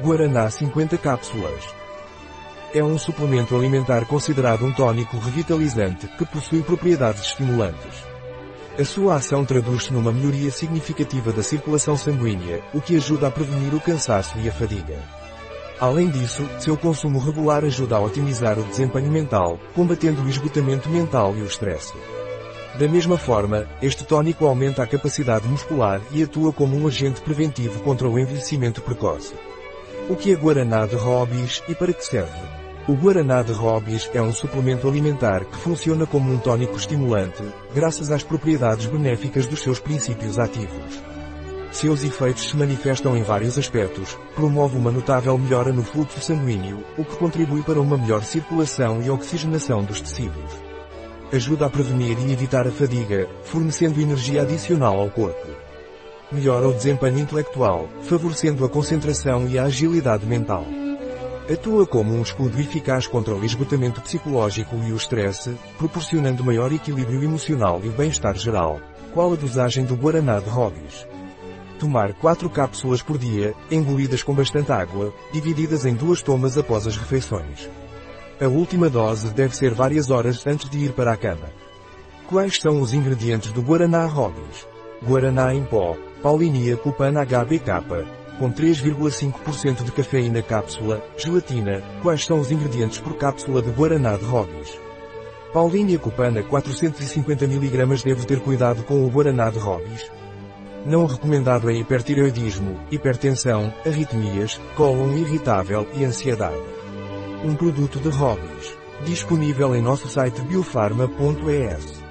Guaraná 50 cápsulas. É um suplemento alimentar considerado um tônico revitalizante que possui propriedades estimulantes. A sua ação traduz-se numa melhoria significativa da circulação sanguínea, o que ajuda a prevenir o cansaço e a fadiga. Além disso, seu consumo regular ajuda a otimizar o desempenho mental, combatendo o esgotamento mental e o estresse. Da mesma forma, este tônico aumenta a capacidade muscular e atua como um agente preventivo contra o envelhecimento precoce. O que é Guaraná de Hobbies e para que serve? O Guaraná de Hobbies é um suplemento alimentar que funciona como um tônico estimulante, graças às propriedades benéficas dos seus princípios ativos. Seus efeitos se manifestam em vários aspectos, promove uma notável melhora no fluxo sanguíneo, o que contribui para uma melhor circulação e oxigenação dos tecidos. Ajuda a prevenir e evitar a fadiga, fornecendo energia adicional ao corpo melhora o desempenho intelectual, favorecendo a concentração e a agilidade mental. Atua como um escudo eficaz contra o esgotamento psicológico e o estresse, proporcionando maior equilíbrio emocional e bem-estar geral. Qual a dosagem do Guaraná de Hobbies? Tomar 4 cápsulas por dia, engolidas com bastante água, divididas em duas tomas após as refeições. A última dose deve ser várias horas antes de ir para a cama. Quais são os ingredientes do Guaraná Hobbies? Guaraná em pó, Paulinia cupana HBK, com 3,5% de cafeína cápsula, gelatina, quais são os ingredientes por cápsula de Guaraná de Hobbies? Paulinia cupana 450 mg deve ter cuidado com o Guaraná de Hobbies. Não recomendado em hipertireoidismo, hipertensão, arritmias, cólon irritável e ansiedade. Um produto de Hobbies. Disponível em nosso site biofarma.es.